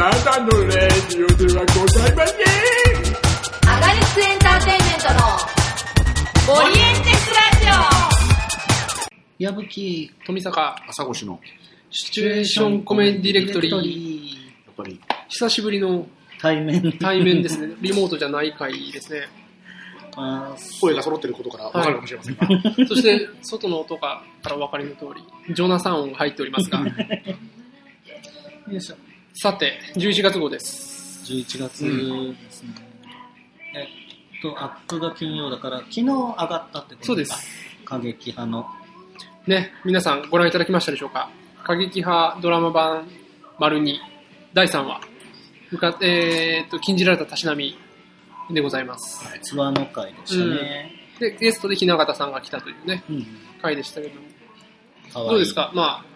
ただのレディオではございませんアガリスクエンターテインメントのオリエンテスラジ矢吹富坂朝越の、シチュエーションコメンディレクトリー。やっぱり、久しぶりの対面対面ですね。リモートじゃない回ですね。声が揃ってることからわかるかもしれませんが、そして外の音がからお分かりの通りジョナサン音が入っておりますが。よいしょさて11月号です。11月ですね、えっとアップが金曜だから昨日上がったってことか？そうです。過激派の。ね皆さんご覧いただきましたでしょうか？過激派ドラマ版丸2第3話。むかえー、っと禁じられたたしなみでございます、ツアーの会でしたね、でゲストで雛形さんが来たというねうん。回でしたけども。どうですか？まあ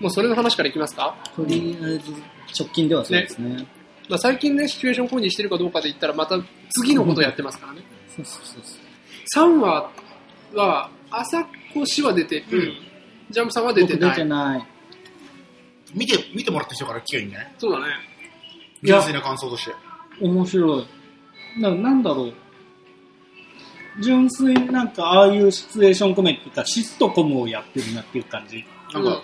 もうそれの話からいきますか？とりあえず直近ではそうですね。まあ、最近ね、シチュエーションコメディしてるかどうかで言ったら、また次のことをやってますからね。そうそうそうそう。3話は、朝越は出てる、ジャンプさんは出て僕出てない。ない見て、見てもらった人から聞きゃいいんじゃない？そうだね。純粋な感想として。面白い。ななんだろう。純粋になんかああいうシチュエーションコメディっていうかシットコムをやってるなっていう感じなんか、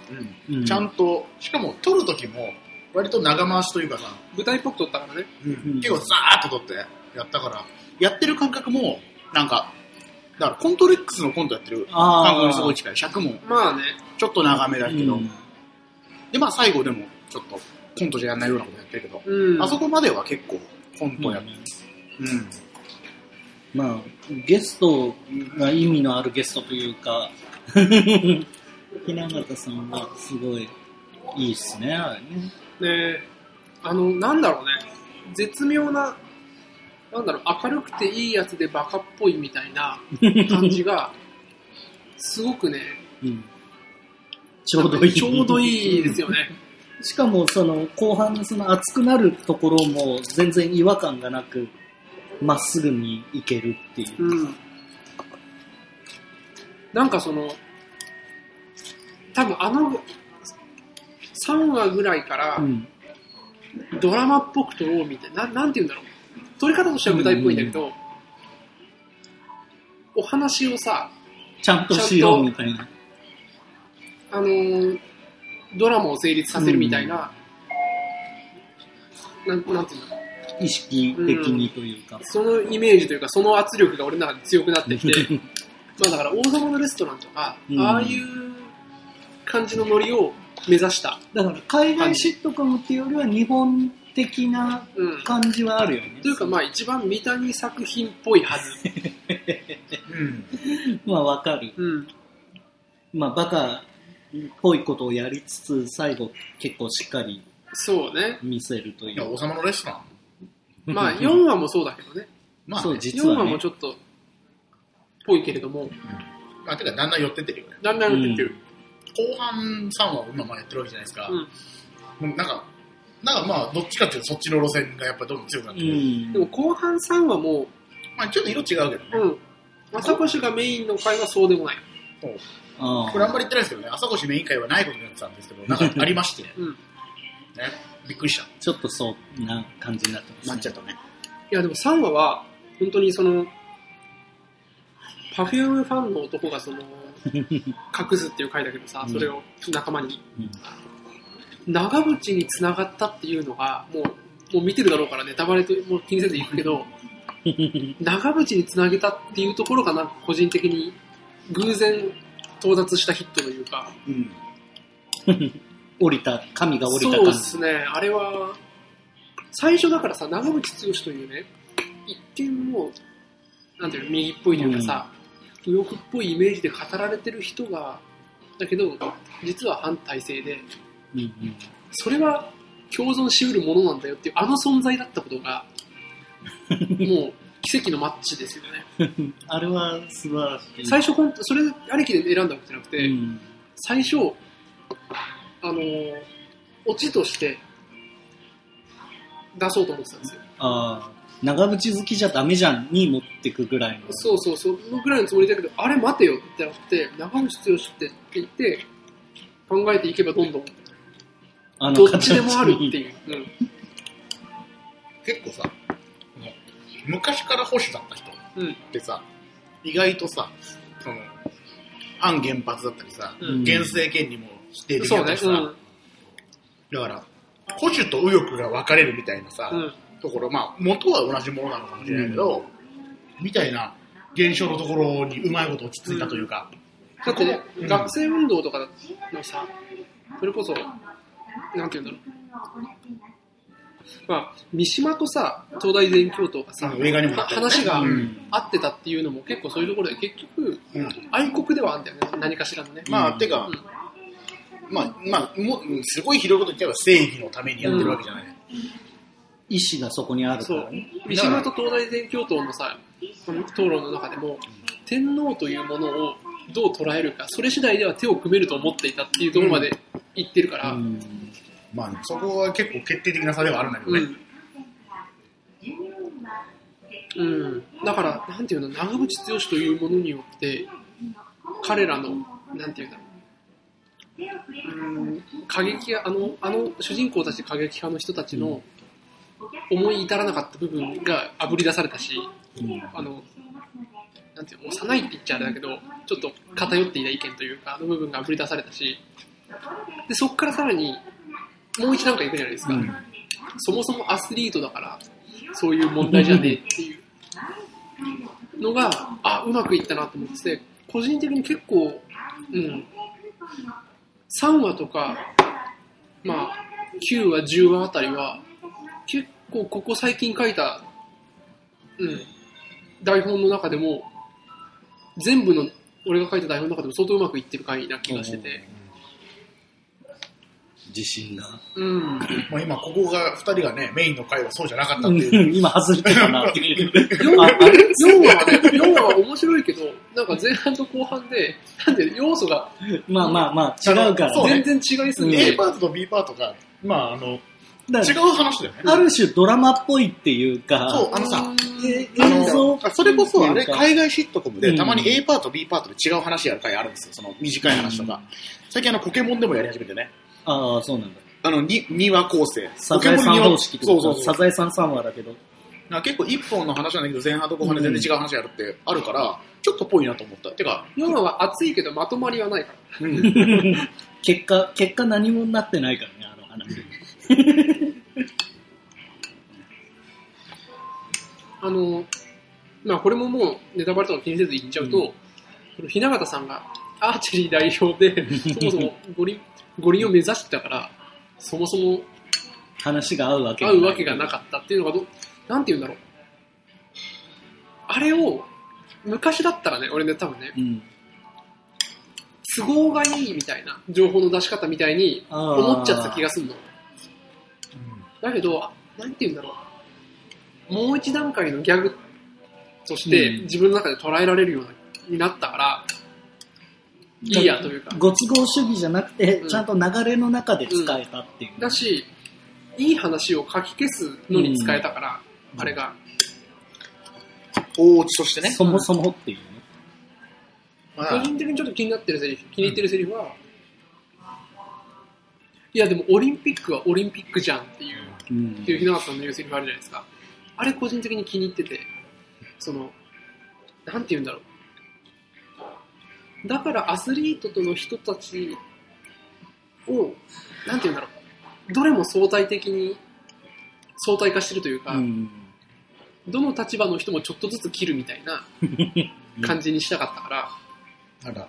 ちゃんと、しかも撮るときも、割と長回しというかさ、舞台っぽく撮ったからね。うん。結構ザーッと撮ってやったから、やってる感覚も、なんか、だからコントレックスのコントやってるあー。感覚にすごい近い。尺も。まあね、ちょっと長めだけど、うん。で、まあ最後でもちょっとコントじゃやんないようなことやってるけど、うん。あそこまでは結構コントやってうん。まあゲストが意味のあるゲストというか雛形さんはすごいいいっすねあれねねあの、なんだろうね。絶妙な、なんだろう、明るくていいやつでバカっぽいみたいな感じが、すごくね、うんちょうどいいちょうどいいですよね。しかもその後半その熱くなるところも全然違和感がなくまっすぐにいけるっていう、うん。なんかその、多分あの、3話ぐらいからうん。ドラマっぽく撮ろうみたいな、ななんて言うんだろう。撮り方としては舞台っぽいんだけど、お話をさ、ちゃんとしようみたいな。あのードラマを成立させるみたいな、なんなんていうんだろう。意識的にというか、そのイメージというか、その圧力が俺の中で強くなってきて、まあだから王様のレストランとか、うん。ああいう感じのノリを目指した。だから海外シットコムっていうよりは日本的なうん。感じはあるよねというかまあ一番三谷作品っぽいはず。うん。まあわかるうん。まあバカっぽいことをやりつつ最後結構しっかりそうね。見せるといいや、う王様のレストラン まあ4話もそうだけどね。まあ、そうね、実4話はねもちょっと、ぽいけれども、まあ、てか、だんだん寄ってってるよね。だんだん出てる。後半3話を今まあやってるわけじゃないですか。うん。もうなんか、なんかまあ、どっちかっていうとそっちの路線がやっぱどんどん強くなってうる。んでも後半3話も、まあ、ちょっと色違うけどね。うん。朝越がメインの回はそうでもない。あこれあんまり言ってないですけどね、朝越メイン会はないことになってたんですけど、なんかありまして、ね、うん。びっくりした。ちょっとそうな感じになってます、なっちゃったね。いやでも3話は、本当にその、パフュームファンの男がその、隠すっていう回だけどさ、うん。それを仲間に。うん。長渕に繋がったっていうのが、もう、もう見てるだろうからネタバレともう気にせず言くけど、長渕に繋げたっていうところがなんか個人的に偶然到達したヒットというか、うん。降りた神が降りたそうですね、あれは、最初だからさ、長渕剛というね、一見もう、なんていうの、右っぽいというかさ、右翼っぽいイメージで語られてる人が、だけど、実は反体制で、うんうんそれは共存しうるものなんだよっていう、あの存在だったことが、もう奇跡のマッチですよね。あれは素晴らしい最初、それありきで選んだわけじゃなくて、うん最初、あのーオチとして出そうと思ってたんですよ。ああ長渕好きじゃダメじゃんに持ってくぐらいのそうそうそのぐらいのつもりだけど、あれ待てよってなって、長渕剛ってって言って、考えていけばどんどん、あどっちでもあるっていう。うん。結構さ、昔から保守だった人うん。ってさ、意外とさ、その、反原発だったりさ、うん原生権利も否定的そうねだったり。さ、だから、保守と右翼が分かれるみたいなさ、うん。うん。ところ、まあ、元は同じものなのかもしれないけど、みたいな現象のところにうまいこと落ち着いたというか、だってね、うん学生運動とかのさ、それこそ、なんて言うんだろう。まあ、三島とさ、東大全教頭がさ、話がうん。合ってたっていうのも結構そういうところで、結局、うん。愛国ではあるんだよね、何かしらのね。まあ、うん。てかう、ん。まあ、まあ、もう、すごい広いこと言っちゃえば正義のためにやってるわけじゃない。意志がそこにあるかそうらね。。三島と東大全教頭のさ、この討論の中でも、天皇というものをどう捉えるか、それ次第では手を組めると思っていたっていうところまで言ってるから、うんまあ、そこは結構決定的な差ではあるんだけどね。うん。うん。だから、なんていうの、長渕剛というものによって、彼らの、なんていうんだろう。うん、過激派、あの、あの主人公たち過激派の人たちの思い至らなかった部分が炙り出されたし、うん。あの、なんていうの、幼いって言っちゃあれだけど、ちょっと偏っていた意見というか、あの部分が炙り出されたし、で、そこからさらに、もう一段階いくじゃないですか。うん。そもそもアスリートだから、そういう問題じゃねえっていうのが、あ、うまくいったなと思ってて、個人的に結構、うん、3話とか、まあ、9話、10話あたりは、結構ここ最近書いた、うん、台本の中でも、全部の、俺が書いた台本の中でも相当うまくいってる回な気がしてて、自信が。うん、まあ今、ここが、二人がね、メインの回はそうじゃなかったっていう。今外れてたなっていう。4話ああれ？4話はね、4話は面白いけど、なんか前半と後半で、なんで要素がまあまあまあ、違うからね。全然違いすぎ A て、パートと B パートが、まあ、あの、違う話だよね。ある種ドラマっぽいっていうか、そう、あのさ、映像の、それこそあれ、海外シットコムで、うんたまに A パート、B パートで違う話やる回あるんですよ。その短い話とか。最近あの、ポケモンでもやり始めてね。ああ、そうなんだ。あの、に2話構成。サザエさんポケモンに方式そうそうそう。サザエさん3話だけど。な結構一本の話なんだけど、前半と後半で全然違う話やるってあるから、ちょっとぽいなと思った。てか、4話は熱いけどまとまりはないから。結果、結果何もなってないからね、あの話。あの、まあこれももうネタバレとか気にせず言っちゃうと、その雛形さんがアーチェリー代表で、そもそも五輪、五輪を目指してたから、そもそも話が合うわけ会うわけがなかったっていうのがど、なんて言うんだろう。あれを、昔だったらね、俺ね、多分ね、うん。都合がいいみたいな、情報の出し方みたいに思っちゃった気がするの。だけど、なんて言うんだろう。もう一段階のギャグとしてうん自分の中で捉えられるようになったから、いいやというか。ご都合主義じゃなくて、うんちゃんと流れの中で使えたっていう。だし、いい話を書き消すのに使えたから、うんあれが。大落ちとしてね。そもそもっていうね。まあ個人的にちょっと気になってるセリフ、気に入ってるセリフは、いやでもオリンピックはオリンピックじゃんっていう、うんっていう日永さんの言うセリフあるじゃないですか。あれ個人的に気に入ってて、その、なんて言うんだろう。だからアスリートとの人たちを、なんて言うんだろう。どれも相対的に相対化してるというか、うんどの立場の人もちょっとずつ切るみたいな 感じにしたかったから、ただ、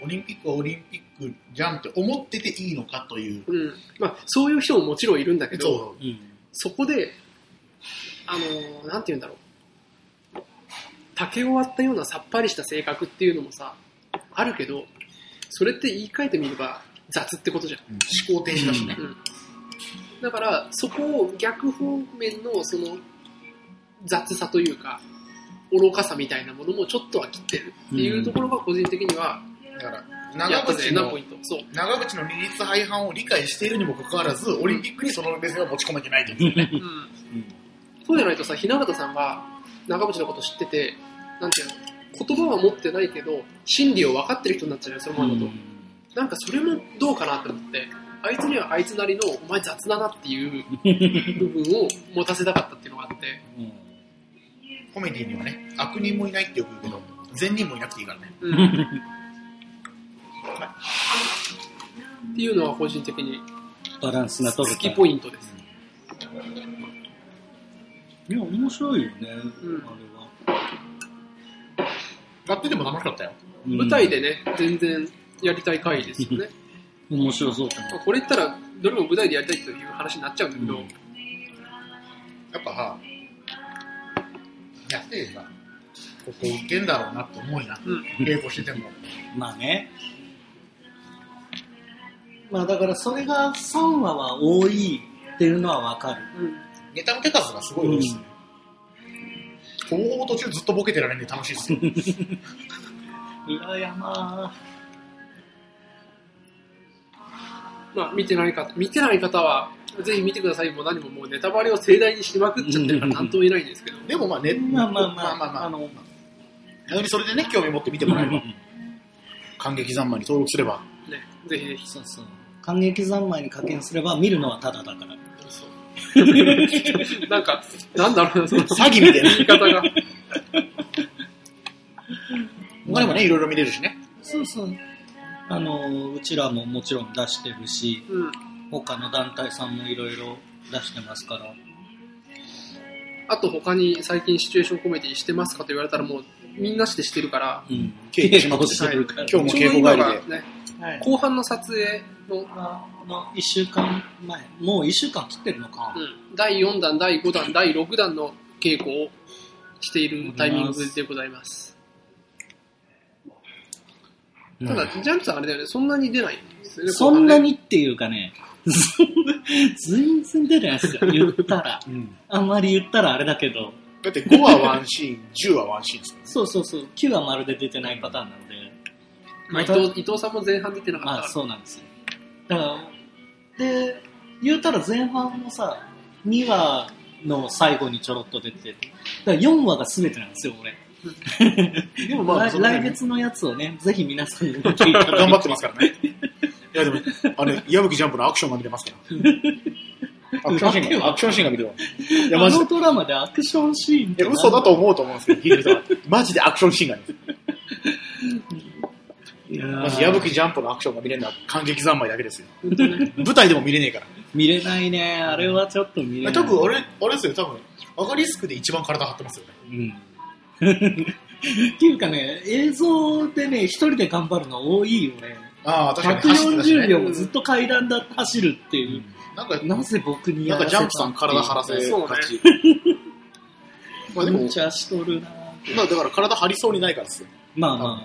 オリンピックはオリンピックじゃんって思ってていいのかという。うん。まあ、そういう人ももちろんいるんだけど、そうんそこで、あのーなんて言うんだろう。竹を割ったようなさっぱりした性格っていうのもさ、あるけど、それって言い換えてみれば雑ってことじゃん。う。思考停止だしね。うん。だから、そこを逆方面のその雑さというか、愚かさみたいなものもちょっとは切ってるっていうところが個人的には、だから、や長渕の。そう。長渕の利率廃反を理解しているにもかかわらず、オリンピックにその目線を持ち込めてないというね。うん。そうじゃないとさ、雛形さんが長渕のこと知ってて、なんていうの、言葉は持ってないけど、真理を分かってる人になっちゃうよ、そのままだと。なんかそれもどうかなって思って、あいつにはあいつなりのお前雑だなっていう部分を持たせたかったっていうのがあって、うんコメディにはね、悪人もいないってよく言うけど、善人もいなくていいからね。うんっていうのは個人的にバランスが取好。きポイントです。いや、面白いよね、うんあれは。やってても楽しかったよ。うん舞台でね、全然やりたい回ですよね。面白そうだまあね。これ言ったら、どれも舞台でやりたいという話になっちゃうんだけど、うんやっぱさ、やっててさ、ここ受けんだろうなって思。うん稽古してても。まあね。まあだからそれが3話は多いっていうのはわかる。うんネタの手数がすごい多いですね。ほぼほぼ途中ずっとボケてられるんで楽しいですよ。裏山。まあ見てない方、見てない方は、ぜひ見てくださいも何ももうネタバレを盛大にしまくっちゃってるから何とも言えないんですけど、でもまあね、まあまあまあ、まあまあまああの、逆にそれでね、興味持って見てもらえれば、感激三昧に登録すれば、ね、ぜひぜひ。そうそう。感激三昧に課金すれば見るのはタダだから。そう なんか、なんだろうな、その詐欺みたいな。言い方が。他にもね、いろいろ見れるしね。そうそう。あの、うちらももちろん出してるし、うん。他の団体さんもいろいろ出してますから。あと他に最近シチュエーションコメディしてますかと言われたらもうみんなしてしてるから、うん。稽古しまくってしてるから。今日も稽古帰りでがね、はい。後半の撮影の、あの、一週間前、もう一週間切ってるのか。うん、第4弾、第5弾、第6弾の稽古をしているタイミングでございます。うん。ただ、ジャンプさんあれだよね、そんなに出ないんですよね。そんなにっていうかね、全然出ないですよ、言ったら。あんまり言ったらあれだけど、だって5はワンシーン、10はワンシーンですからそうそうそう、9はまるで出てないパターンなので、まあ、伊藤伊藤さんも前半出てなかったまあ。そうなんですよ。だから、で、言うたら前半のさ、2話の最後にちょろっと出てる。だから4話が全てなんですよ、俺。でもまあ、来月のやつをね、ぜひ皆さんに。頑張ってますからね。いやでも、あれ、矢吹ジャンプのアクションが見れますから。アクションシーンが、アクションシーンが見れるわ。いや、マジであの。ドラマでアクションシーンっいてや嘘だと思うと思うんですけど、聞いてる人は。マジでアクションシーンがあるんですいやマジ、矢吹ジャンプのアクションが見れるのは感激三昧だけですよ。舞台でも見れねえから。見れないね。あれはちょっと見れない。多分、あれ、あれですよ、多分、アガリスクで一番体張ってますよね。うん。っていうかね、映像でね、一人で頑張るの多いよね。ああ、確かに走ってたし140ね。秒もずっと階段だって走るっていう。なんか、なぜ僕にやなんらせたかジャンプさん体張らせそうね。まあでもむ、ちゃしとるなまあだから体張りそうにないからですよ。まあま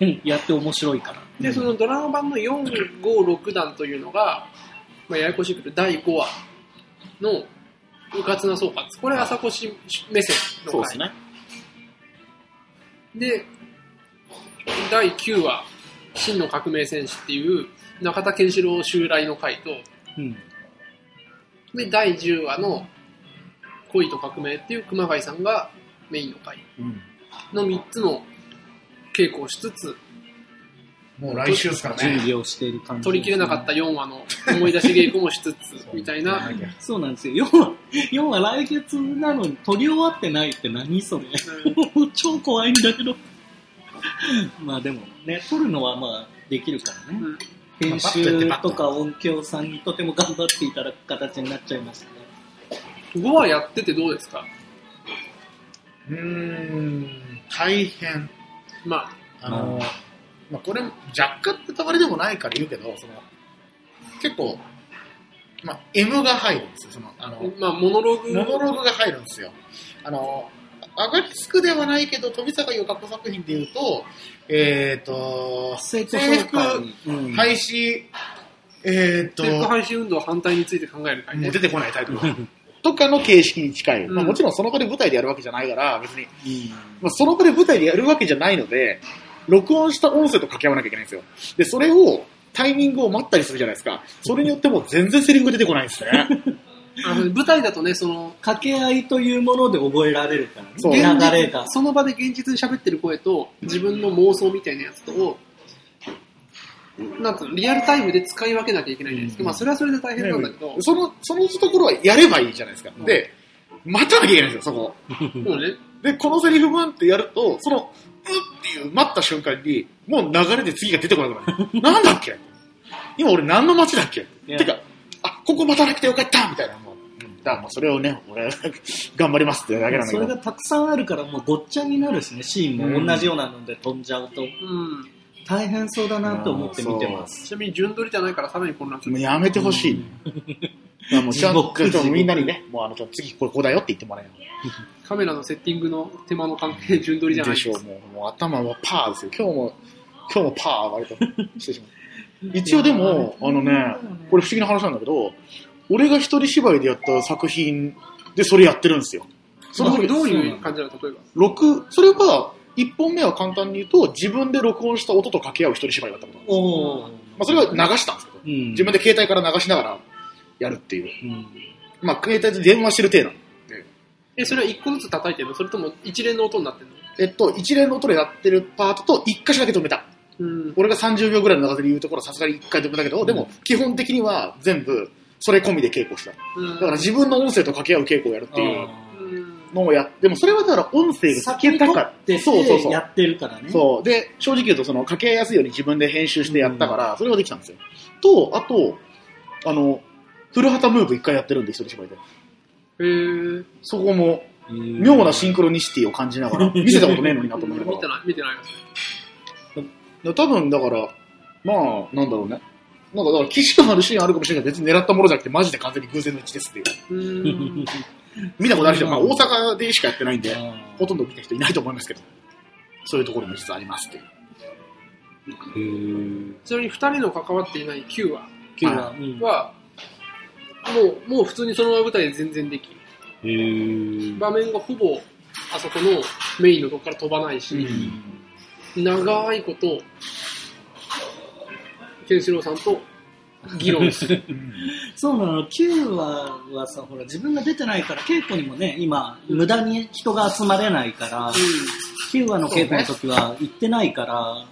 あ、やって面白いから。で、そのドラマ版の4、5、6弾というのが、まあ、ややこしいけど、第5話の、うかつな総括。これ、朝越目線の回。そうですね。で、第9話、真の革命戦士っていう、中田健志郎襲来の回と、うん。で、第10話の、恋と革命っていう熊谷さんがメインの回うん。の3つの稽古をしつつ、もう来週ですからね。準備をしている感じ。取りきれなかった4話の思い出し稽古もしつつ、みたいな、そうなんですよ。4話、4話来月なのに撮り終わってないって何それ。超怖いんだけど。まあでもね、撮るのはまあできるからね。うん編集とか音響さんにとても頑張っていただく形になっちゃいましたね。5話やっててどうですか？うーん、大変。まあの、まあこれ、若干ネタバレでもないから言うけど、その、結構、まあ M が入るんですよ。その、ああの、、まあ、モノローグ、モノローグが入るんですよ。あの、アガリスクではないけど、富坂洋過去作品で言うと、えっ、と、生徒制服うん廃止、えっ、と、制服廃止運動反対について考える会ねもう出。てこないタイトルが。とかの形式に近い。うんまあ、もちろんその場で舞台でやるわけじゃないから、別に、うんまあ、その場で舞台でやるわけじゃないので、録音した音声と掛け合わなきゃいけないんですよ。で、それを、タイミングを待ったりするじゃないですか。それによってもう全然セリフが出てこないんですね。あの舞台だとね、その、掛け合いというもので覚えられるからね。そう流現れ。その場で現実に喋ってる声と、自分の妄想みたいなやつとを、なんつうの、リアルタイムで使い分けなきゃいけないじゃないですか。まあ、それはそれで大変なんだけど、その、そのところはやればいいじゃないですか。で、待たなきゃいけないんですよ、そこ。もうね、で、このセリフ文ってやると、その、うっていう待った瞬間に、もう流れで次が出てこなくなる。なんだっけ？今俺何の街だっけ？てか、あ、ここ待たなくてよかったみたいな。それをね、俺、頑張りますってだけなんだけど。それがたくさんあるからもうごっちゃになるしね、シーンも同じようなので飛んじゃうと。うん。大変そうだなと思って見てます。ちなみに順取りじゃないからさらに混乱する。もうやめてほしい。いやもうちゃんとみんなにね、もうあの、ちょっと次ここだよって言ってもらえよ。カメラのセッティングの手間の関係で順取りじゃないでしょう、もう、もう頭はパーですよ。今日も、今日もパー割としてしまう。一応でも、あのね、これ不思議な話なんだけど、俺が一人芝居でやった作品でそれやってるんですよ。その時どういう感じなの？例えば。録、それは、一本目は簡単に言うと、自分で録音した音と掛け合う一人芝居だったことなんです。まあ、それは流したんですけど、うん自分で携帯から流しながらやるっていう。うんまあ、携帯で電話してる体なの。え、それは一個ずつ叩いてるの？それとも一連の音になってるの？えっと、一連の音でやってるパートと一箇所だけ止めた。うん。俺が30秒ぐらいの長さで言うところはさすがに一回止めたけど、でも基本的には全部それ込みで稽古した。うんだから自分の音声と掛け合う稽古をやるっていううんのをやって、でもそれはだから音声が先に撮かってそうそうそうやってるからね。そう。で、正直言うとその掛け合いやすいように自分で編集してやったから、それができたんですよ。と、あと、あの、古畑ムーブ一回やってるんで、一人芝居で。へー。そこも、うん妙なシンクロニシティを感じながら、見せたことねえのになと思いながら。見てない、見てない。多分だから、まあ、なんだろうね。なんかだから、騎士感あるシーンあるかもしれないけど、別に狙ったものじゃなくて、マジで完全に偶然の一致ですっていう。うん。見たことある人は、まあ、大阪でしかやってないんで、あほとんど見た人いないと思いますけど、そういうところも実はありますっていう。ちなみに二人の関わっていない9話は、もう、もう普通にそのまま舞台で全然できる。場面がほぼ、あそこのメインのとこから飛ばないし、長いこと、ケンシロウさんと議論する。そうなの、9話はさ、ほら、自分が出てないから、稽古にもね、今、無駄に人が集まれないから、9話の稽古の時は行ってないから、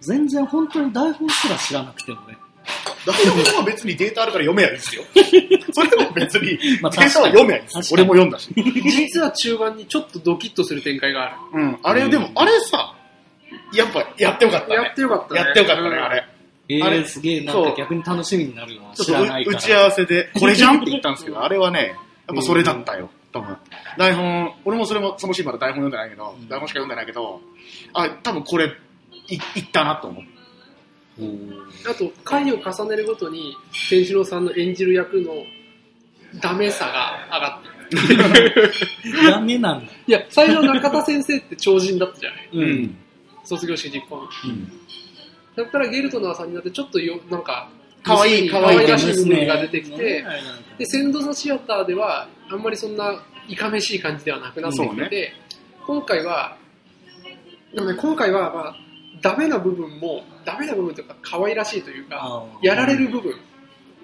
全然本当に台本すら知らなくてもね。台本は別にデータあるから読めばいいですよ。それも別に、デまあータは読めばいいで俺も読んだし。実は中盤にちょっとドキッとする展開がある。うん。あれ、でも、あれさ、やっぱ、やってよかったね。やってよかったね。やってよかったね、うんあれ。えー、あれすげえ、なんか逆に楽しみになるよな。知らないから。打ち合わせで、これじゃんって言ったんですけど、あれはね、やっぱそれだったよ、多分。台本、俺もそれも、そのシーンまで台本読んでないけど、うん台本しか読んでないけど、あ、多分これ、い、いったなと思う。あと、回を重ねるごとに、ケンシロウさんの演じる役のダメさが上がってる。ダメなんだ。いや、最初中田先生って超人だったじゃないうん。卒業式実行の。うん。だからゲルトナーさんになってちょっとよ、なんか、可愛い可可愛い愛らしい部分が出てきねて、で、センドザシアターでは、あんまりそんないかめしい感じではなくなってきてて、今回は、でもね、今回は、まあ、ダメな部分も、ダメな部分というか、可愛らしいというか、やられる部分、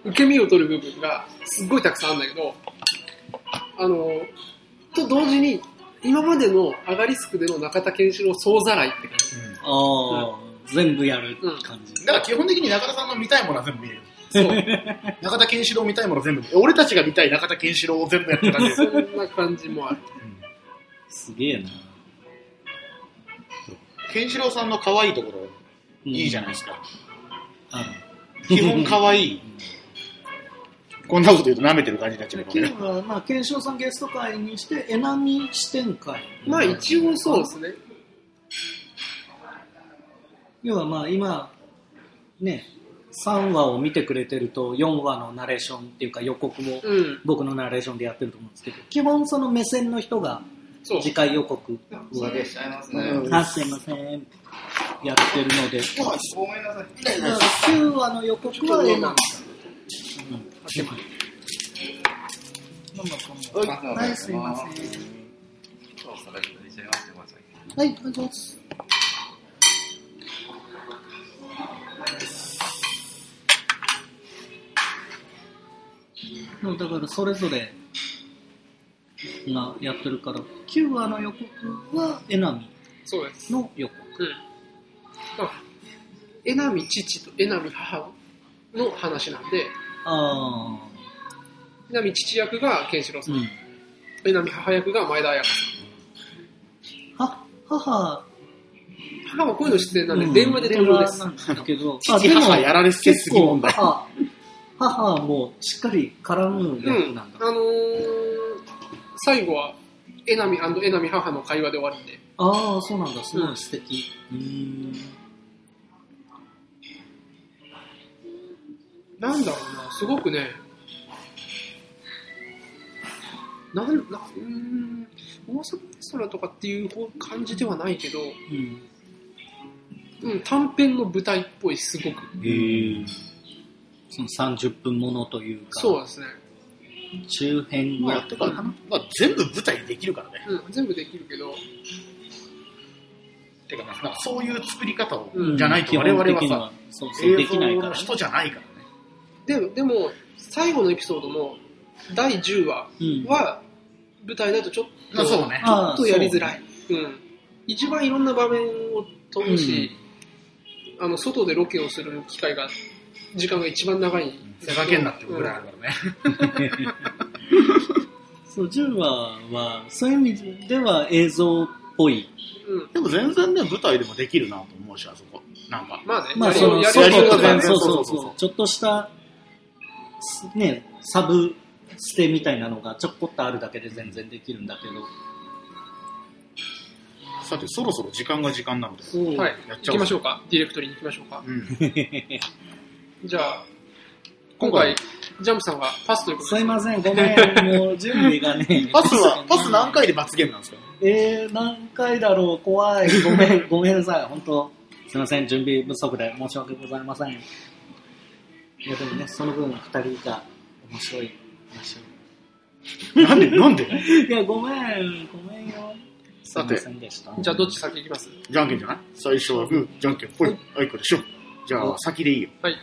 受け身を取る部分が、すっごいたくさんあるんだけど、あの、と同時に、今までのアガリスクでの中田健志郎総ざらいって感じ。ああ、全部やる感じ。だから基本的に中田さんの見たいものは全部見れる。そう。中田健志郎見たいもの全部見れる。俺たちが見たい中田健志郎を全部やってる感じです。そんな感じもある。すげえな。健志郎さんの可愛いところ、うんいいじゃないですか。あ基本可愛い。こんなこと言うと舐めてる感じになっちゃうけどね。まあ、検証さんゲスト会にして、エナミ視点会。まあ一応そうですね。要はまあ今、ね、3話を見てくれてると、4話のナレーションっていうか予告もうん。僕のナレーションでやってると思うんですけど、基本その目線の人が。次回予告を、下げしちゃいますね。うんあ、すいません、やってるので、ごめんなさい。だから9話の予告はエナミ。うんはい。はい、お願いもうだからそれぞれがやってるから、9話の予告はエナミそうです。の予告。うん。あ江波父と江波母の話なんで、あ江波父役がケンシロウあ。さ、うんん。江波母役が前田彩香さは、母、ん。母はこういうの出演なんで、電話で登場です。電話なんだけど、父母やられせすぎ問題母母もしっかり絡むうん。役なんだ。あのー、最後は、江波江波母の会話で終わるんで、ああ、そうなんだ。すごい素敵。うーん。なんだろうな、すごくね、なん、な、うーん、大阪レストランとかっていう感じではないけど、うん。うん、短編の舞台っぽい、すごく。へえ。その30分ものというか、そうですね。中編まあ、の、てか、まあ、全部舞台にできるからね。うん、全部できるけど、てか、なんかそういう作り方を、うんじゃないと我々基本的にはそうさ、そう、で映像きないから、ね。の人じゃないからね。でも、でも、最後のエピソードの第10話うん。は、舞台だとちょっと、まあそうね。ちょっとやりづらい。うん。一番いろんな場面を飛ぶし、あの、外でロケをする機会が、時間が一番長いんだけど。手がけんなってぐらいあるからね。そう、10話は、そういう意味では映像っぽい。うん。うん。でも全然ね、舞台でもできるなと思うし、あそこ。なんか。まあね、まあ、その、やり外と全然そうそうそうそうそうそう、ちょっとした、すね、サブステみたいなのがちょこっとあるだけで全然できるんだけど。さて、そろそろ時間が時間なので。はい。やっちゃおう行きましょうか。ディレクトリーに行きましょうか。うん。じゃあ、今回、ジャンプさんがパスということで。すいません、ごめん、もう準備がね。パスは、パス何回で罰ゲームなんですか？えー、何回だろう、怖い。ごめん、ごめんなさい、本当すいません、準備不足で申し訳ございません。いや、でもね、その分、二人が面白い。面白なんで、なんで？い。いや、ごめん、ごめんよ。すいませんでした。じゃあ、どっち先行きます？じゃんけんじゃない？最初はグー、じゃんけんぽい。あいこでしょ。じゃあ、先でいいよ。はい。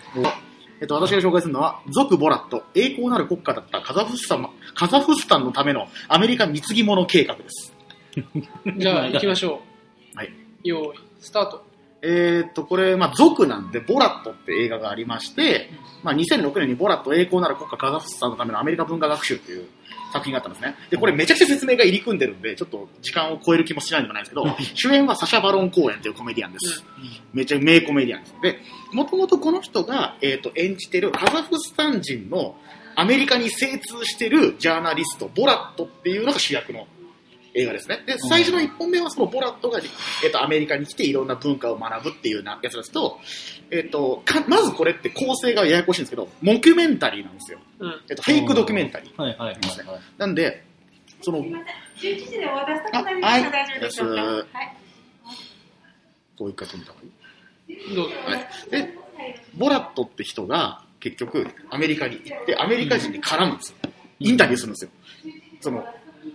えっと、私が紹介するのは、族ボラット、栄光なる国家だったカザフスタン、カザフスタンのためのアメリカ貢ぎ物計画です。じゃあ、行きましょう。はい。用意、スタート。えーっと、これ、まあ、族なんで、ボラットって映画がありまして、まあ、2006年にボラット栄光なる国家カザフスタンのためのアメリカ文化学習っていう作品があったんですね。で、これめちゃくちゃ説明が入り組んでるんで、ちょっと時間を超える気もしないでもないですけど、主演はサシャ・バロン公演というコメディアンです。めちゃ名コメディアンです。で、もともとこの人が、えーっと、演じてるカザフスタン人のアメリカに精通してるジャーナリスト、ボラットっていうのが主役の映画ですね。で、最初の1本目はそのボラットが、えっと、アメリカに来ていろんな文化を学ぶっていうやつですと、えっと、かまずこれって構成がややこしいんですけど、モキュメンタリーなんですよ。うん。えっと、フェイクドキュメンタリー。はいはいはいはい。なんで、その、11時でお渡したくなりまあはいした大丈夫でしょうか？はい。こう一回止めた方がいいどう？ぞ。はい。で、ボラットって人が結局アメリカに行って、アメリカ人に絡むんですよ。インタビューするんですよ。その、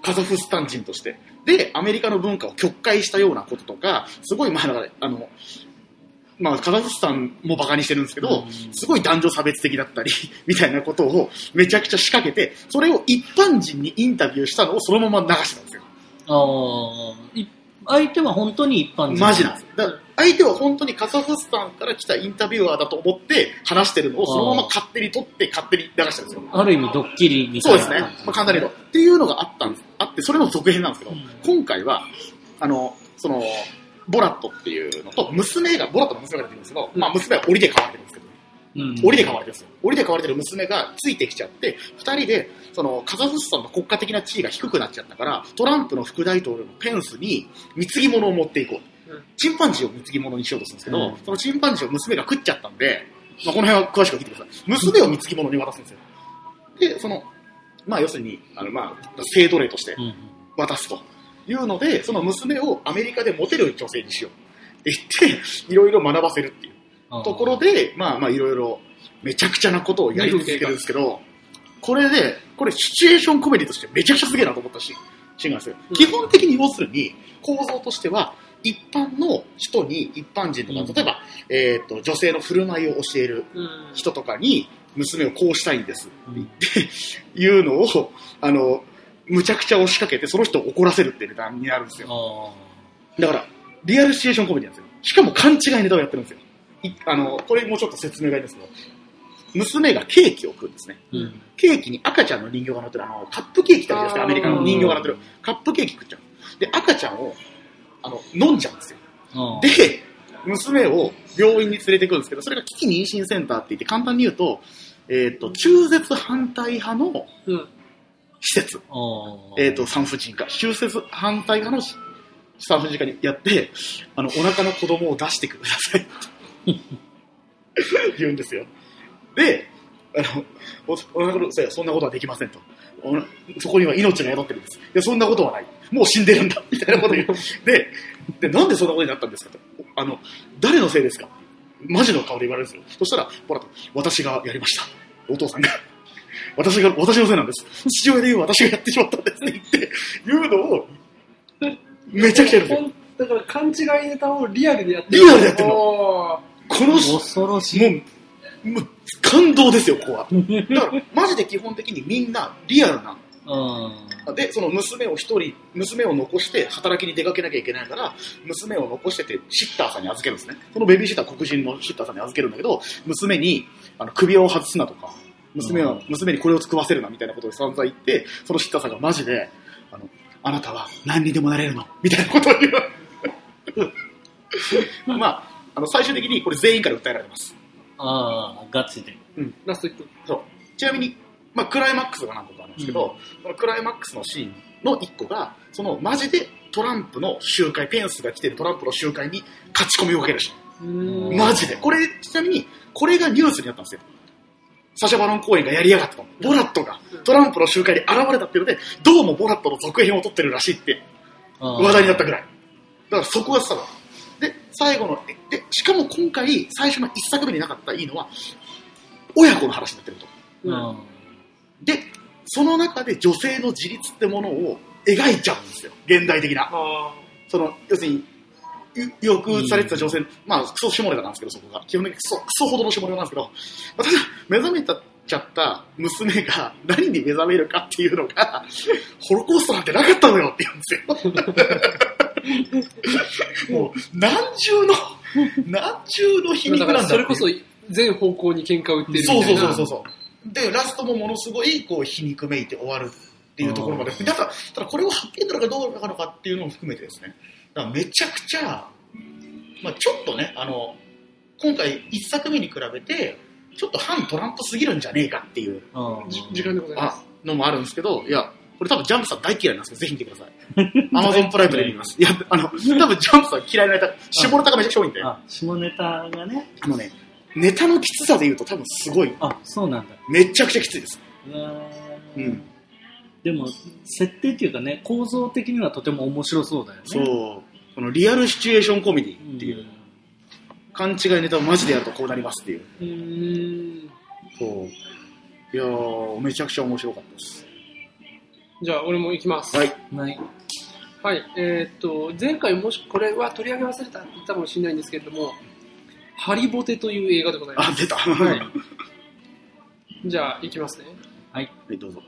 カザフスタン人として。で、アメリカの文化を曲解したようなこととか、すごい、まあ、だから、あの、まあ、カザフスタンもバカにしてるんですけど、すごい男女差別的だったり、みたいなことをめちゃくちゃ仕掛けて、それを一般人にインタビューしたのをそのまま流したんですよ。ああ、い相手は本当に一般人。マジなんですよ。だ相手は本当にカザフスタンから来たインタビュアーだと思って話してるのをそのまま勝手に撮って勝手に流したんですよ。ある意味ドッキリみたいうな。そですね。まあ、簡単に言うと。っていうのがあったんです。あって、それの続編なんですけど、うん今回は、あの、その、ボラットっていうのと、娘が、ボラットの娘が出てるんですけど、まあ娘は檻で飼われてるんですけど、うん。檻で飼われてるんですよ。檻で飼われてる娘がついてきちゃって、二人で、その、カザフスタンの国家的な地位が低くなっちゃったから、トランプの副大統領のペンスに貢ぎ物を持っていこう。うんチンパンジーを貢ぎ物にしようとするんですけど、うんそのチンパンジーを娘が食っちゃったんで、まあ、この辺は詳しく聞いてください。娘を貢ぎ物に渡すんですよ。で、その、まあ要するに、あの、まあ、性奴隷としてうん。渡すというので、その娘をアメリカでモテる女性にしようって言って、いろいろ学ばせるっていうところで、まあまあいろいろめちゃくちゃなことをやり続けるんですけど、これで、これシチュエーションコメディとしてめちゃくちゃすげえなと思ったし、シーンなんですよ。うん基本的に要するに構造としては、一般の人に、一般人とか、うん例えば、えっ、と、女性の振る舞いを教えるうん。人とかに、娘をこうしたいんですうんっていうのを、あの、むちゃくちゃ押しかけて、その人を怒らせるっていうネタになるんですよ。あだから、リアルシチュエーションコメディなんですよ。しかも勘違いネタをやってるんですよ。いあの、これもちょっと説明がいいんですけど、娘がケーキを食うんですね。うん。ケーキに赤ちゃんの人形が乗ってる、あの、カップケーキってあるじゃないですか、アメリカの人形が乗ってる。カップケーキ食っちゃう。で、赤ちゃんを、あの、飲んじゃうんですよ。うんで、娘を病院に連れてくるんですけど、それが危機妊娠センターって言って、簡単に言うと、えっ、と、中絶反対派のうん。施設、おーえっ、と、産婦人科、中絶反対派の産婦人科にやって、あの、お腹の子供を出してくださいって 言うんですよ。で、あの、おお腹の、そんなことはできませんと。そこには命が宿ってるんです。いや、そんなことはない。もう死んでるんだ。みたいなこと言う。で、で、なんでそんなことになったんですかと。あの、誰のせいですか？マジの顔で言われるんですよ。そしたら、ほら、私がやりました。お父さんが。私が、私のせいなんです。父親で言う私がやってしまったんですって言って、言うのを、めちゃくちゃやるんですよ。だから勘違いネタをリアルでやってリアルでやってるのの。この人、恐ろしい。もう、もう、感動ですよ、ここは。だから、マジで基本的にみんなリアルな。うん。で、その娘を一人、娘を残して働きに出かけなきゃいけないから、娘を残してて、シッターさんに預けるんですね。そのベビーシッター黒人のシッターさんに預けるんだけど、娘に、あの、首輪を外すなとか、娘は、うん娘にこれを食わせるなみたいなことを散々言って、そのシッターさんがマジで、あの、あなたは何にでもなれるの？みたいなことを言う。まあ、あの、最終的にこれ全員から訴えられます。ああ、ガチで。ラスト1分。そう。ちなみに、まあ、クライマックスが何個かあるんですけど、そのクライマックスのシーンの1個が、そのマジでトランプの集会、ペンスが来てるトランプの集会に勝ち込みをかけるし、うんマジで。これ、ちなみに、これがニュースになったんですよ。サシャ・バロン公演がやりやがったと。ボラットがトランプの集会に現れたっていうので、どうもボラットの続編を撮ってるらしいって話話題になったぐらい。だからそこがスタート。で、最後の、で、しかも今回、最初の一作目になかったいいのは、親子の話になってると。うん。で、その中で女性の自立ってものを描いちゃうんですよ。現代的な。あその、要するに、よよくされてた女性、まあ、クソ下ネタなんですけど、そこが。基本的にクソ、クソほどの下ネタなんですけど、まあただ、目覚めたちゃった娘が何に目覚めるかっていうのが、ホロコーストなんてなかったのよって言うんですよ。もう、何重の、何重の皮肉なんだそれこそ全方向に喧嘩を売ってるみたそういな。そうそうそうそう。で、ラストもものすごい、こう、皮肉めいて終わるっていうところまで。だ、ただこれをハッピーエンドなのかどうなのかっていうのも含めてですね。だからめちゃくちゃ、まあちょっとね、あの、今回一作目に比べて、ちょっと反トランプすぎるんじゃねえかっていう時間でございますあ。のもあるんですけど、いや、これ多分ジャンプさん大嫌いなんですけど、ぜひ見てください。アマゾンプライムで見ます。いや、あの、多分ジャンプさん嫌いなネタ、下ネタがめちゃくちゃ多いんで、ああ、下ネタがね。のね、ネタのきつさで言うと多分すごい、あ、そうなんだ。めちゃくちゃきついです。うんん。でも、設定っていうかね、構造的にはとても面白そうだよね。そう、このリアルシチュエーションコメディうん。っていう、勘違いネタをマジでやるとこうなりますっていう。うーん。そう。いやー、めちゃくちゃ面白かったです。じゃあ、俺も行きます。はい。はい。はい、えーっと、前回もしこれは取り上げ忘れたって言ったかもしれないんですけれども、ハリボテという映画でございまあ、出た。ははいす。じゃあ、行きますね。はい。い、どうぞ。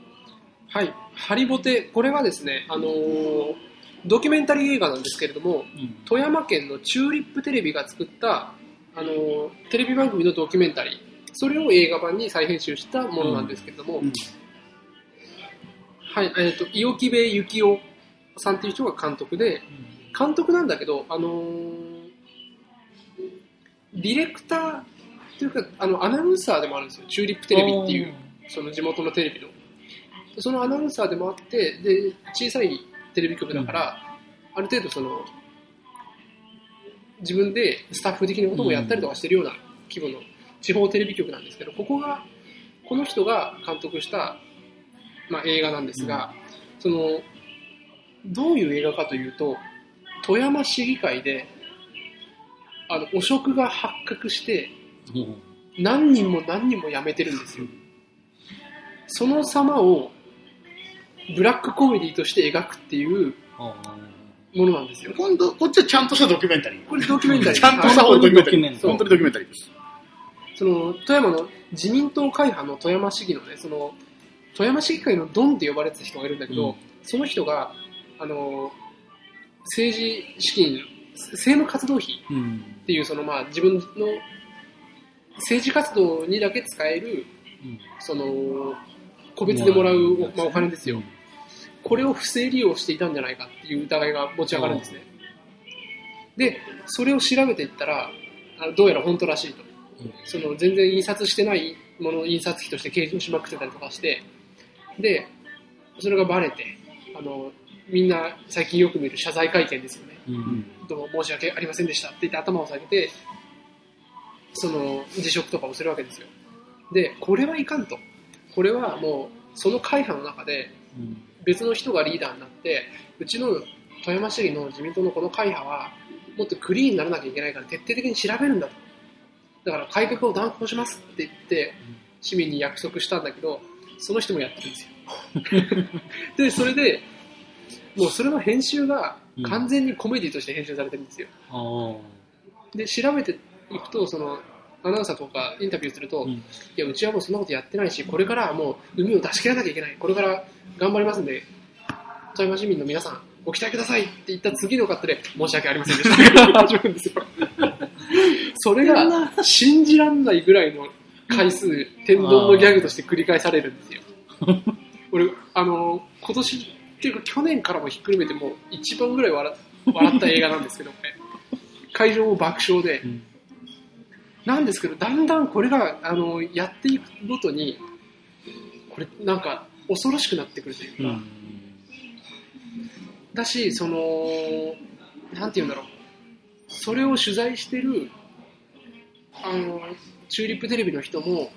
はい、ハリボテ、これはですね、あのードキュメンタリー映画なんですけれども、うん。富山県のチューリップテレビが作った、あのーテレビ番組のドキュメンタリー、それを映画版に再編集したものなんですけれども、うんはい、えーっと、伊予木部幸雄さんっていう人が監督で、監督なんだけど、あのーディレクターっていうか、あの、アナウンサーでもあるんですよ。チューリップテレビっていう、その地元のテレビの。そのアナウンサーでもあって、で、小さいテレビ局だから、ある程度その、自分でスタッフ的なこともやったりとかしてるような規模の地方テレビ局なんですけど、ここが、この人が監督した、まあ、映画なんですが、その、どういう映画かというと、富山市議会で、あの、汚職が発覚して、うん。何人も何人も辞めてるんですよ。その様を、ブラックコメディとして描くっていうものなんですよ。今度、こっちはちゃんとしたドキュメンタリー。これドキュメンタリーちゃんとした方のドキュメンタリー。ドキュメンタリー本当にドキュメンタリーです。その、富山の自民党会派の富山市議のね、その、富山市議会のドンって呼ばれてた人がいるんだけど、うんその人が、あの、政治資金、政務活動費うん。っていうそのまあ自分の政治活動にだけ使える、うんその、個別でもらう、まあ、お金ですよ。これを不正利用していたんじゃないかっていう疑いが持ち上がるんですね。で、それを調べていったら、あのどうやら本当らしいと。うんその全然印刷してないものを印刷費として計上しまくってたりとかして、で、それがバレて、あの、みんな最近よく見る謝罪会見ですよね。うんどうも申し訳ありませんでしたって言って頭を下げて、その辞職とかをするわけですよ。で、これはいかんと。これはもう、その会派の中でうん別の人がリーダーになって、うちの富山市議の自民党のこの会派は、もっとクリーンにならなきゃいけないから徹底的に調べるんだと。だから改革を断行しますって言って、市民に約束したんだけど、その人もやってるんですよ。で、それで、もうそれの編集が完全にコメディとして編集されてるんですよ。で、調べていくと、その、アナウンサーとかインタビューすると、うんいや、うちはもうそんなことやってないし、これからはもう海を出し切らなきゃいけない。これから頑張りますんで、富山市民の皆さん、ご期待くださいって言った次のカットで、申し訳ありませんでしたから始まるんですよ。それが信じらんないぐらいの回数、天丼のギャグとして繰り返されるんですよ。俺、あの、今年っていうか去年からもひっくるめてもう一番ぐらい笑笑った映画なんですけど、これ。会場も爆笑で、うん。なんですけど、だんだんこれが、あの、やっていくごとに、これ、なんか、恐ろしくなってくるというか、うん。だし、その、なんて言うんだろう、それを取材してる、あの、チューリップテレビの人も、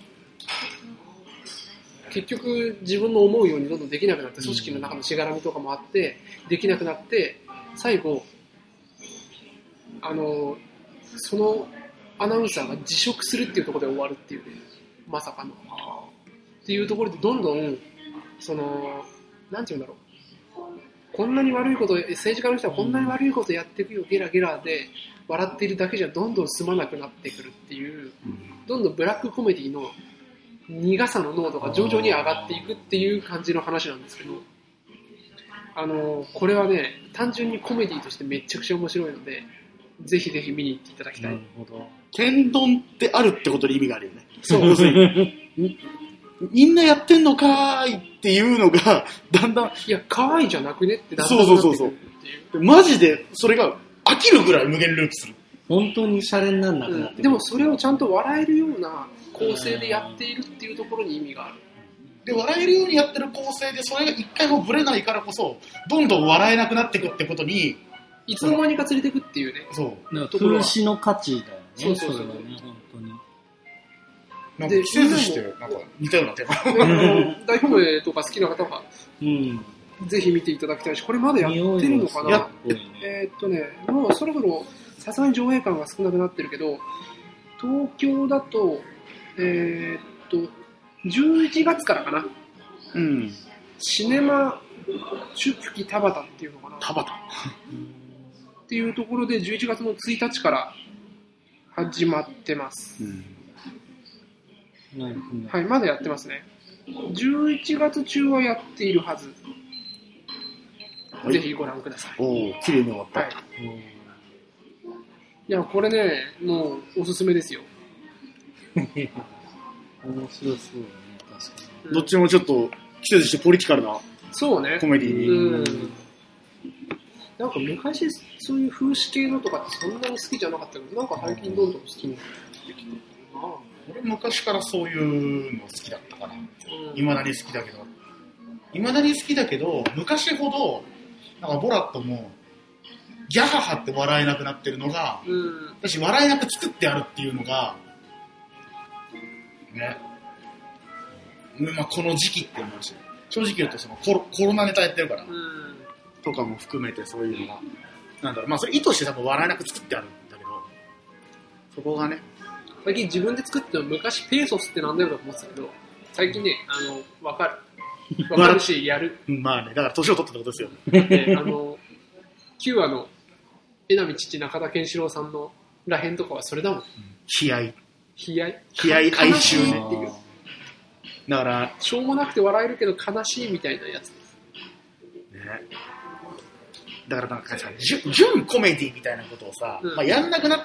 結局自分の思うようにどんどんできなくなって、組織の中のしがらみとかもあって、できなくなって、最後、あの、そのアナウンサーが辞職するっていうところで終わるっていうね、まさかの。っていうところでどんどん、その、なんて言うんだろう。こんなに悪いこと、政治家の人はこんなに悪いことやっていくよ、ゲラゲラで、笑っているだけじゃどんどん済まなくなってくるっていう、どんどんブラックコメディの苦さの濃度が徐々に上がっていくっていう感じの話なんですけど、あの、これはね、単純にコメディとしてめちゃくちゃ面白いので、ぜひぜひ見に行っていただきた。ないるほど。天丼ってあるってことで意味があるよね。そう要するにみんなやってんのかーいっていうのが、だんだん、いや、可愛いじゃなくねってだんだんそうそうそうそうなってくるっていう。マジでそれが飽きるぐらい無限ループする。本当にシャレになんなくなってくるでもそれをちゃんと笑えるような構成でやっているっていうところに意味がある。で、笑えるようにやってる構成で、それが一回もブレないからこそ、どんどん笑えなくなっていくってことに、いつの間にか連れてくっていうね。そう。なんか風刺の価値だよね。そうそうそうれはね、本当に。なんか季節して、なんか似たようなテーマ。あ の大本営とか好きな方は、うん。ぜひ見ていただきたいし、これまだやってるのかやなってるね。えーっとね、もうそろそろさすがに上映感が少なくなってるけど、東京だと、えーっと、11月からかな、うん。シネマ出揮田端っていうのかな、田畑。っていうところで11月の1日から始まってます。うん。なるほどねはい、まだやってますね。11月中はやっているはず。はいぜひご覧ください。おお綺麗に終わった。はい。いや、これね、もうおすすめですよ。面白そうだね、確かどっちもちょっと季節してポリティカルなそうね。コメディに。うん。なんか昔、そういう風刺系のとかってそんなに好きじゃなかったけど、なんか最近どんどん好きになってきてるな俺昔からそういうの好きだったから。うんいまだに好きだけど。いまだに好きだけど、昔ほど、なんかボラットも、ギャハハって笑えなくなってるのが、うん。私笑えなく作ってあるっていうのが、ね。うんまあ、この時期っていうし、正直言うとそのコロコロナネタやってるから、うん。とかも含めてそういうのが、なんだろう、まあそれ意図して多分笑えなく作ってあるんだけど、そこがね、最近自分で作っても昔ペーソスってなんだよと思ってたけど、最近ね、あの、わかる。わかるし、やる。うんまあね、だから年を取ったってことですよ。で、あの、9話の、江波父中田健志郎さんのらへんとかはそれだもん。悲哀。悲哀。悲哀哀愁ねっていう。だから、ね、しょうもなくて笑えるけど悲しいみたいなやつ。だからなんかさ、純純コメディみたいなことをさ、うんまあやんなくなっ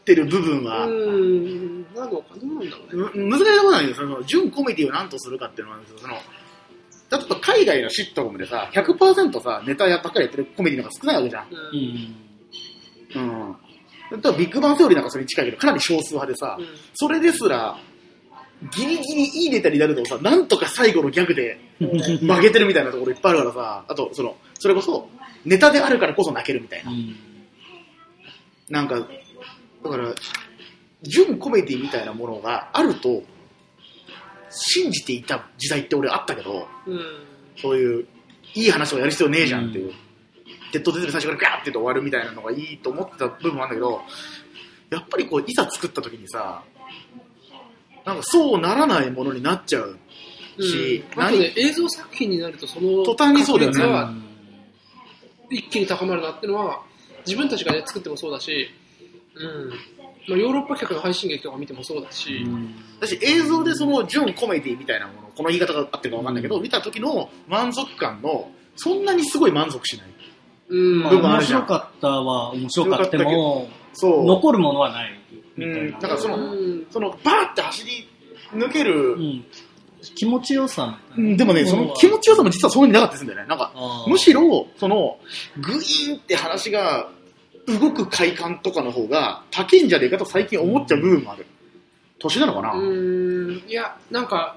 ってる部分は、うーん、なのか、どうなんだろうね。む難しいところなんですよ。その、純コメディを何とするかっていうのは、その、例えば海外のシットコムでさ、100%さ、ネタやばっかりやってるコメディの方が少ないわけじゃん。うんうん。うん。例えばビッグバンセオリーなんかそれに近いけど、かなり少数派でさ、うんそれですら、ギリギリいいネタになるとさ、なんとか最後のギャグで負けてるみたいなところいっぱいあるからさ、あと、その、それこそ、ネタであるからこそ泣けるみたいな。なんか、だから、純コメディみたいなものがあると、信じていた時代って俺あったけど、うん。そういう、いい話をやる必要ねえじゃんっていう。デッドデッドで最初からガーって終わるみたいなのがいいと思ってた部分もあるんだけど、やっぱりこう、いざ作った時にさ、なんかそうならないものになっちゃうし、うん、あとね、映像作品になるとその途端にそうだよね一気に高まるなっていうのは、自分たちが、ね、作ってもそうだし、うん。まあ、ヨーロッパ客の配信劇とか見てもそうだし、だし映像でその純コメディみたいなもの、この言い方が合ってるかわかんないけど、見た時の満足感の、そんなにすごい満足しない。うん。まあ、部分あるじゃん面白かったは面白かっても、そう。残るものはないみたうん、いな。だからその、うんそのバーって走り抜ける、うん気持ちよさみたいなうんでもね、その気持ちよさも実はそんなになかったりするんだよね。なんか、むしろ、その、グイーンって話が動く快感とかの方が高いんじゃねえかと最近思っちゃう部分もある。年なのかな、うん。いや、なんか、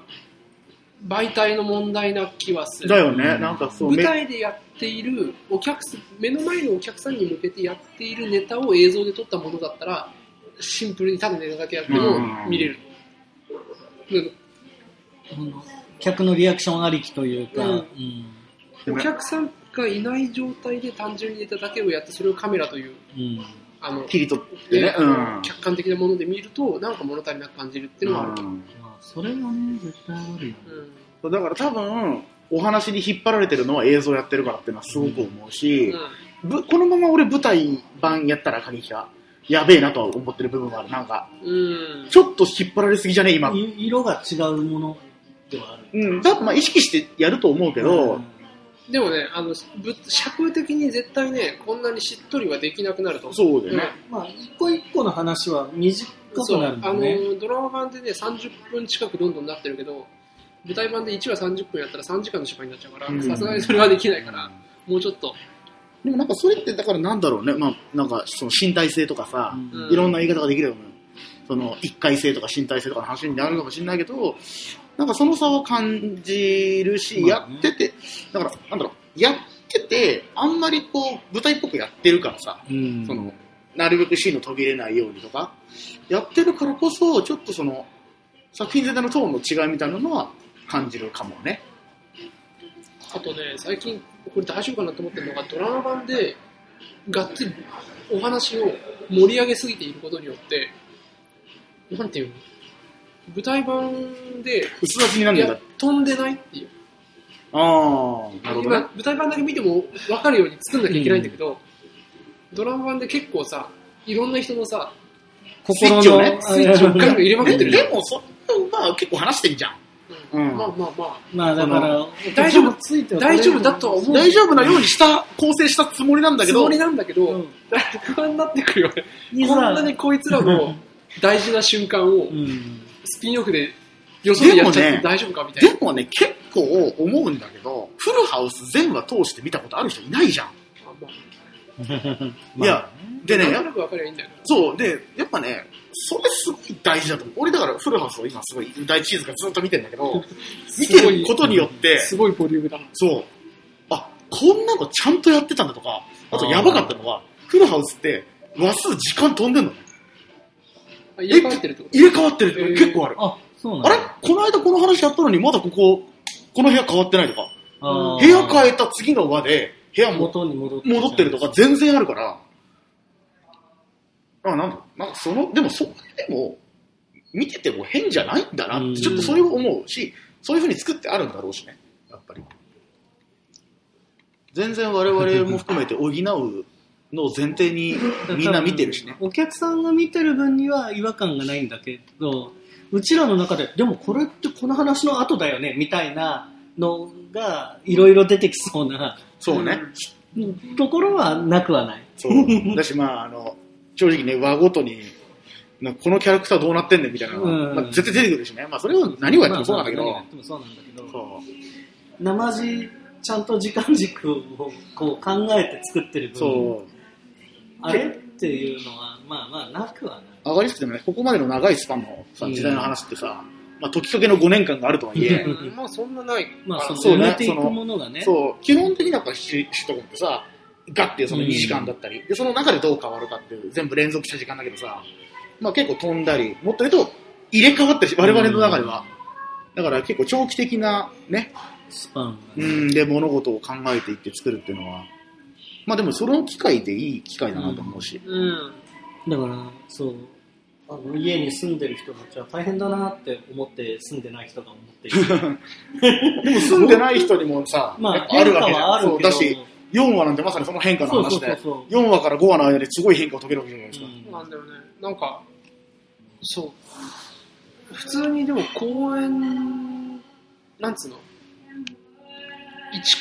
媒体の問題な気はする。だよね。なんかそう、舞め台でやっているお客目の前のお客さんに向けてやっているネタを映像で撮ったものだったらシンプルにただネタだけやってもうん見れる、客のリアクションありきというか、うんうんお客さんがいない状態で単純にネタだけをやってそれをカメラといううんあの、切り取ってねね。うん。客観的なもので見るとなんか物足りなく感じるっていうのはあると、うんうんまあ、それはね絶対あるよ、だから多分、お話に引っ張られてるのは映像やってるからっていうのはすごく思うし、ぶこのまま俺舞台版やったら過激は、やべえなとは思ってる部分もある。なんか、うん。ちょっと引っ張られすぎじゃね今。い色が違うものではある。うん、多分まあ意識してやると思うけど、でもねあのぶ尺的に絶対ねこんなにしっとりはできなくなると思う。そうだよね。まあ一個一個の話は短くそうなるんあのドラマ版でね30分近くどんどんなってるけど舞台版で1話30分やったら3時間の芝居になっちゃうかうん。らさすがにそれはできないからもうちょっと、でもなんかそれってだからなんだろうね。まあなんかその身体性とかさ、うん。いろんな言い方ができるよね。その一回性とか身体性とかの話になるかもしれないけど、なんかその差を感じるし、やってて、だからなんだろう、やってて、あんまりこう舞台っぽくやってるからさ、うん。その、なるべくシーンの途切れないようにとか、やってるからこそ、ちょっとその、作品全体のトーンの違いみたいなのは感じるかもね。あとね最近これ大丈夫かなと思ってるのがドラマ版でがっつりお話を盛り上げすぎていることによってなんていうの？舞台版で薄味になるんだ。飛んでないっていうああ、なるほど今ね。舞台版だけ見ても分かるように作んなきゃいけないんだけど、ドラマ版で結構さいろんな人のさスイッチをねスイッチをガンガン入れまくでってるじゃん。でも、そまあ結構話してんじゃん。うん。まあまあまあ。まあだから大丈夫ついては大丈夫だとは思う。大丈夫なようにした、構成したつもりなんだけどつも、りなんだけど、うん。不安になってくるよね。いこんなにこいつらの大事な瞬間をうん。スピンオフで予想でやっちゃって大丈夫かみたいな。でもね、結構思うんだけど、フルハウス全話通して見たことある人いないじゃん。まあ いや、でね、やなんとなく分かればいいんだよ。そう、で、やっぱね、それすごい大事だと思う。俺だからフルハウスを今すごい大チーズがずっと見てんだけど、見てることによって、すごいボリュームだな。そう、あ、こんなのちゃんとやってたんだとか、あとやばかったのは、フルハウスって話数時間飛んでんのね。あ入れ替わってるってこと？入れ替わってるえー結構ある。あそうなあれ？この間この話やったのにまだここ、この部屋変わってないとか、あー部屋変えた次の輪で部屋も元に戻って戻ってるとか全然あるから、あ、なんだ、なんかその、でもそこでも、見てても変じゃないんだなって、ちょっとそれを思うし、そういう風に作ってあるんだろうしね、やっぱり。全然我々も含めて補うのを前提にみんな見てるしね。お客さんが見てる分には違和感がないんだけど、うちらの中で、でもこれってこの話の後だよね、みたいなのが、いろいろ出てきそうなそうね。ところはなくはない。そう。だしまあ、あの、正直ね、輪ごとになこのキャラクターどうなってんねんみたいなのが、うんまあ、絶対出てくるしね。まあ、それを何をやってもそうなんだけど、まあまあ何をやってもそうなんだけど、そう。生地、ちゃんと時間軸をこう考えて作ってる分、そう。あれっていうのは、まあまあなくはない。上がりつってもね、ここまでの長いスパンのさうん時代の話ってさ、まあ、時かけの5年間があるとはいえ、うんまあそんなない。まあ、そのそうね埋めていくものがね。そう、基本的にやっぱシシットコムってさ、ガッていうその2時間だったり、で、その中でどう変わるかっていう、全部連続した時間だけどさ、まあ結構飛んだり、もっと言うと、入れ替わったりし、我々の中では。だから結構長期的なね、スパンがね。うん、で物事を考えていって作るっていうのは、まあでもその機会でいい機会だなと思うし。うん。だから、そう、あの家に住んでる人たちは大変だなって思って住んでない人が思っている。でも住んでない人にもさ、まああるわけじゃん。変化はあるけどそうだし、4話なんてまさにその変化の話で、そうそうそう4話から5話の間ですごい変化を遂げるわけじゃないですか。うんなんだよね。なんか、そう。普通にでも公演、なんつうの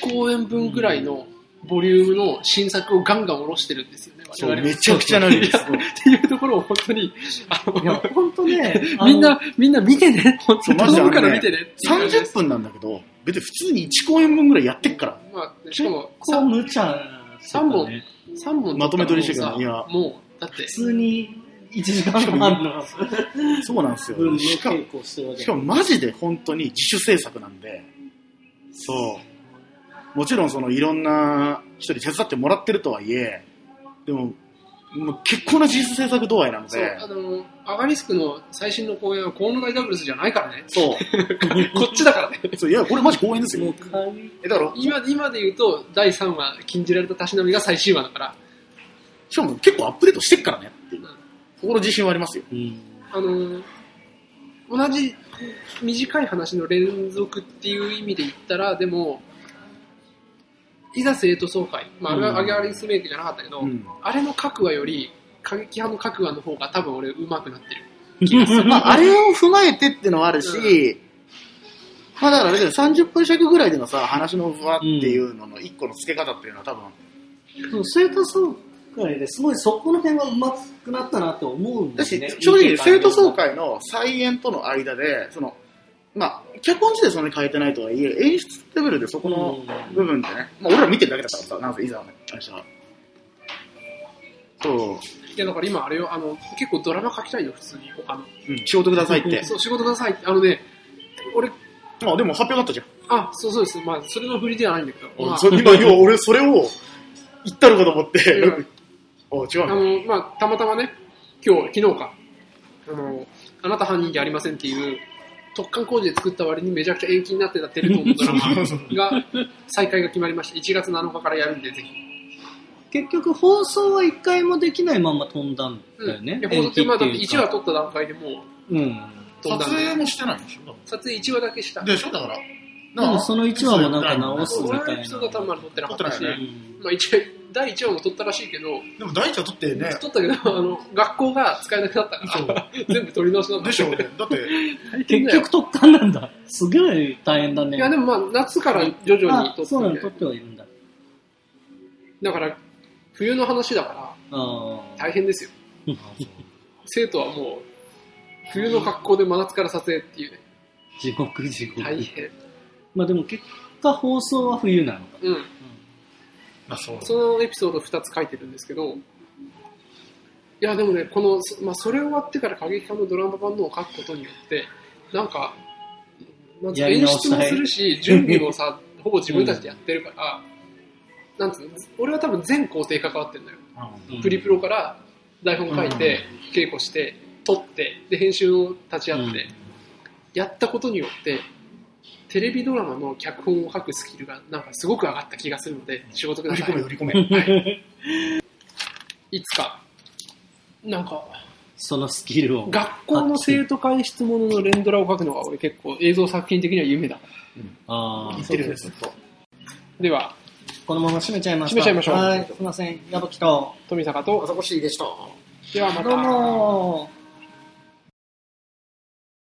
?1 公演分ぐらいのボリュームの新作をガンガン下ろしてるんですよね、そう、めちゃくちゃなるんですよ。っていうところを本当に、あのいや、本当ね、みんな、みんな見てね。本当頼むから見てねっていう感じです30分なんだけど、別に普通に1公演分ぐらいやってっから。まあ、しかも、こう無茶してたね。3本まとめ撮りしてるからさいやもう、だって普、通に1時間半のそうなんですよ。しかもしかもマジで本当に自主制作なんで、そう。もちろんそのいろんな人に手伝ってもらってるとはいえ、でも、もう結構な自主制作度合いなのそう、で、あの、アガリスクの最新の公演は河野大ダブルスじゃないからね。そう。こっちだからね。そういや、これマジ公演ですよえ、だから、今今で言うと、第3話、禁じられたたしなみが最終話だから、しかも結構アップデートしてっからねっていう。ここの自信はありますよ。うん。あの、同じ短い話の連続っていう意味で言ったら、でも、いざ生徒総会、まあ、あれはアギャリスメイクじゃなかったけど、うん。あれの各話より、過激派の各話の方が多分俺上手くなってる気がする。まあ、あれを踏まえてってのはあるし、まあだからあれだよ、30分尺ぐらいでのさ、話のふわっていうのの一個の付け方っていうのは多分、そう生徒総会ですごいそこの辺はうまくなったなって思うんでだしすね。、正直生徒総会会の再演との間で、その、まあ、脚本自体そんなに変えてないとはいえ、演出レベルでそこの部分ってね、まあ俺ら見てるだけだからさ、なんせいざね、あれしたら。そう、いや、だから今あれよ、あの、結構ドラマ書きたいよ、普通に、他の。うん、仕事くださいって。そう、仕事くださいって。あのね、俺、あ、でも発表だったじゃん。あ、そうそうです。まあ、それの振りではないんだけど。まあそ今、今俺それを言ったのかと思って、うん あ、違うあのの、まあ、たまたまね、今日、昨日か、あの、あなた犯人じゃありませんっていう、特貫工事で作った割にめちゃくちゃ延期になってたテレ東のドラマが、再開が決まりました。1月7日からやるんで、ぜひ。結局放送は一回もできないまま飛んだんだよね。いや、放送って、まあ、だって延期1話撮った段階でもううん。飛んだんで、もしてないんでしょ？撮影1話だけした。でしょ？だから。でもその1話もなんか直すみ俺たいな。のエピソードは多分まだ撮ってなかったし、撮ってないようんまあ、一応、第1話も撮ったらしいけど、でも第一は取ってね、撮ったけど、あの、学校が使えなくなったから、全部撮り直しなんだでしょうね。だって、結局特艦なんだ。すげえ大変だね。いや、でもまあ、夏から徐々に撮あそうなの、って撮ってはいるんだ。だから、冬の話だから。大変ですよ。生徒はもう、冬の格好で真夏から撮影っていうね、地獄地獄。大変。まあでも結果放送は冬なのか。うん。あ、そうそのエピソード2つ書いてるんですけど、いや、でもね、この、そまあ、それ終わってから過激派のドラマ版のを書くことによって、なんか、なんつうのやり演出直したいもするし、準備もさ、ほぼ自分たちでやってるから、なんつうの、俺は多分全工程関わってるんだよ。うんプリプロから台本書いて、稽古して、撮って、で、編集を立ち会って、やったことによって、テレビドラマの脚本を書くスキルがなんかすごく上がった気がするので、仕事ください。売り込め、売り込め。はい。いつか、なんか、そのスキルを。学校の生徒会質問の連ドラを書くのが俺結構映像作品的には夢だ。ああ言っ。てるよね、ずっと。では、このまま締めちゃいますか。締めちゃいましょうはい、すいません。矢吹と。富坂と、朝越しいでした。ではまた。どうもー。